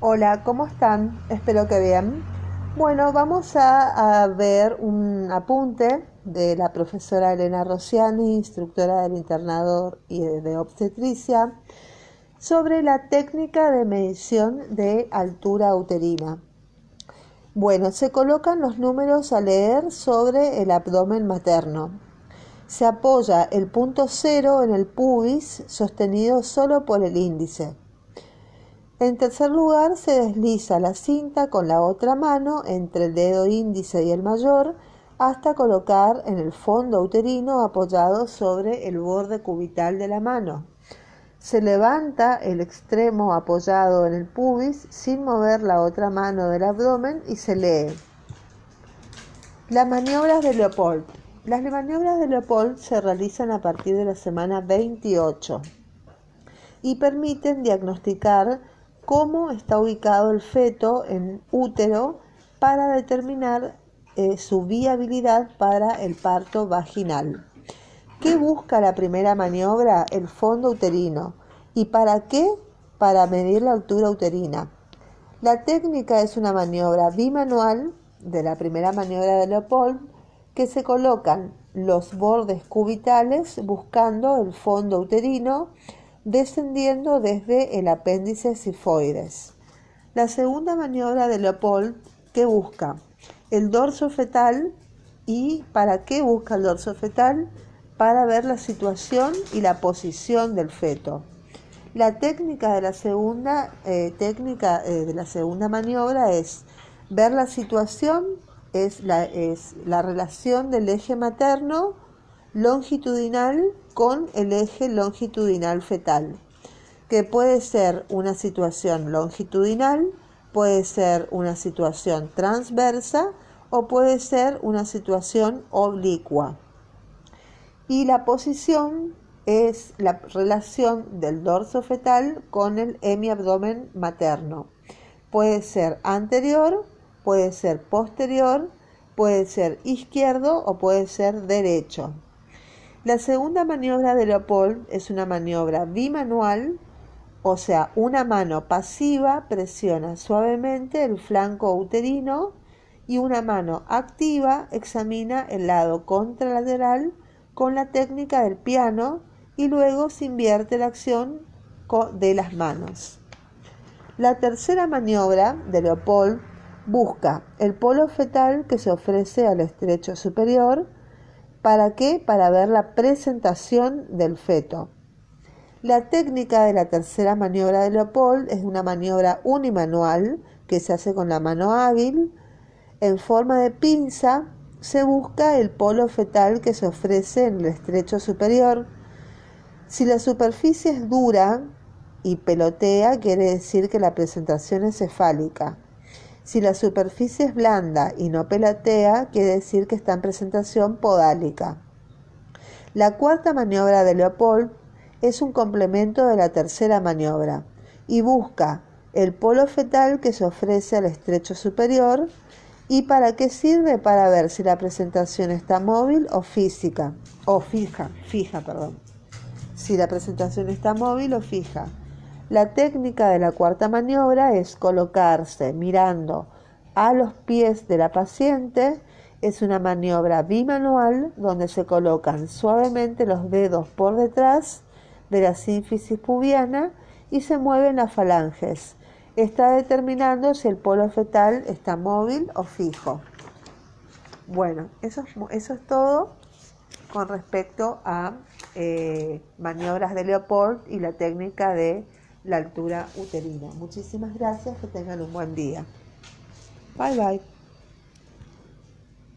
Hola, ¿cómo están? Espero que bien. Bueno, vamos a, ver un apunte de la profesora Elena Rossiani, instructora del internado y de obstetricia, sobre la técnica de medición de altura uterina. Bueno, se colocan los números a leer sobre el abdomen materno. Se apoya el punto cero en el pubis sostenido solo por el índice. En tercer lugar, se desliza la cinta con la otra mano entre el dedo índice y el mayor hasta colocar en el fondo uterino apoyado sobre el borde cubital de la mano. Se levanta el extremo apoyado en el pubis sin mover la otra mano del abdomen y se lee. Las maniobras de Leopold. Las maniobras de Leopold se realizan a partir de la semana 28 y permiten diagnosticar cómo está ubicado el feto en útero para determinar eh, su viabilidad para el parto vaginal. ¿Qué busca la primera maniobra? El fondo uterino. ¿Y para qué? Para medir la altura uterina. La técnica es una maniobra bimanual de la primera maniobra de Leopold que se colocan los bordes cubitales buscando el fondo uterino descendiendo desde el apéndice sifoides. La segunda maniobra de Leopold que busca el dorso fetal y para qué busca el dorso fetal para ver la situación y la posición del feto. La técnica de la segunda eh, técnica eh, de la segunda maniobra es ver la situación es la, es la relación del eje materno longitudinal con el eje longitudinal fetal, que puede ser una situación longitudinal, puede ser una situación transversa o puede ser una situación oblicua. Y la posición es la relación del dorso fetal con el hemiabdomen materno. Puede ser anterior, puede ser posterior, puede ser izquierdo o puede ser derecho. La segunda maniobra de Leopold es una maniobra bimanual, o sea, una mano pasiva presiona suavemente el flanco uterino y una mano activa examina el lado contralateral con la técnica del piano y luego se invierte la acción de las manos. La tercera maniobra de Leopold busca el polo fetal que se ofrece al estrecho superior ¿Para qué? Para ver la presentación del feto. La técnica de la tercera maniobra de Leopold es una maniobra unimanual que se hace con la mano hábil. En forma de pinza se busca el polo fetal que se ofrece en el estrecho superior. Si la superficie es dura y pelotea, quiere decir que la presentación es cefálica. Si la superficie es blanda y no pelatea, quiere decir que está en presentación podálica. La cuarta maniobra de Leopold es un complemento de la tercera maniobra y busca el polo fetal que se ofrece al estrecho superior y para qué sirve para ver si la presentación está móvil o física o fija, fija, perdón. Si la presentación está móvil o fija. La técnica de la cuarta maniobra es colocarse mirando a los pies de la paciente. Es una maniobra bimanual donde se colocan suavemente los dedos por detrás de la sínfisis pubiana y se mueven las falanges. Está determinando si el polo fetal está móvil o fijo. Bueno, eso es, todo con respecto a eh, maniobras de Leopold y la técnica de la altura uterina. Muchísimas gracias, que tengan un buen día. Bye bye.